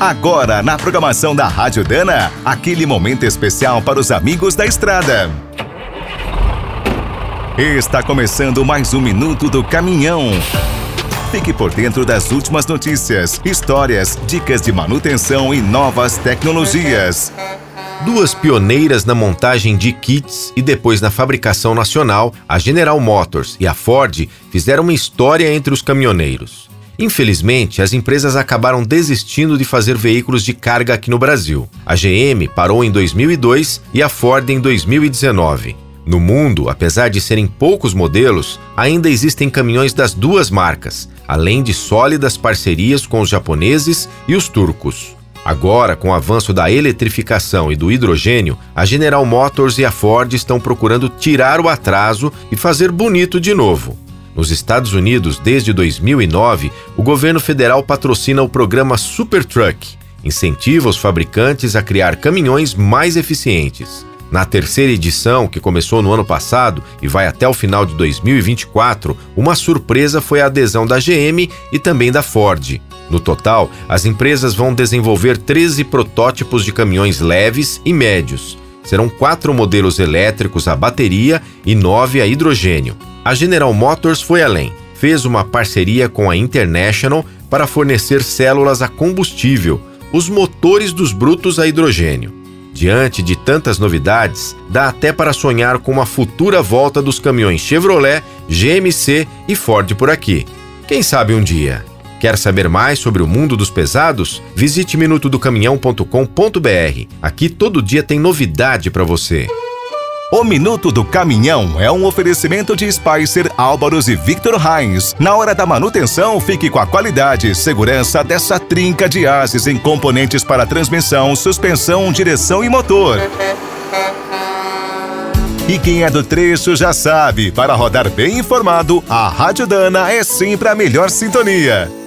Agora, na programação da Rádio Dana, aquele momento especial para os amigos da estrada. Está começando mais um Minuto do Caminhão. Fique por dentro das últimas notícias, histórias, dicas de manutenção e novas tecnologias. Duas pioneiras na montagem de kits e depois na fabricação nacional, a General Motors e a Ford fizeram uma história entre os caminhoneiros. Infelizmente, as empresas acabaram desistindo de fazer veículos de carga aqui no Brasil. A GM parou em 2002 e a Ford em 2019. No mundo, apesar de serem poucos modelos, ainda existem caminhões das duas marcas, além de sólidas parcerias com os japoneses e os turcos. Agora, com o avanço da eletrificação e do hidrogênio, a General Motors e a Ford estão procurando tirar o atraso e fazer bonito de novo. Nos Estados Unidos, desde 2009, o governo federal patrocina o programa Supertruck, incentiva os fabricantes a criar caminhões mais eficientes. Na terceira edição, que começou no ano passado e vai até o final de 2024, uma surpresa foi a adesão da GM e também da Ford. No total, as empresas vão desenvolver 13 protótipos de caminhões leves e médios. Serão quatro modelos elétricos a bateria e nove a hidrogênio. A General Motors foi além. Fez uma parceria com a International para fornecer células a combustível, os motores dos brutos a hidrogênio. Diante de tantas novidades, dá até para sonhar com uma futura volta dos caminhões Chevrolet, GMC e Ford por aqui. Quem sabe um dia? Quer saber mais sobre o mundo dos pesados? Visite minutodocaminhão.com.br. Aqui todo dia tem novidade para você. O Minuto do Caminhão é um oferecimento de Spicer, Álvaros e Victor Heinz. Na hora da manutenção, fique com a qualidade e segurança dessa trinca de ases em componentes para transmissão, suspensão, direção e motor. E quem é do trecho já sabe, para rodar bem informado, a Rádio Dana é sempre a melhor sintonia.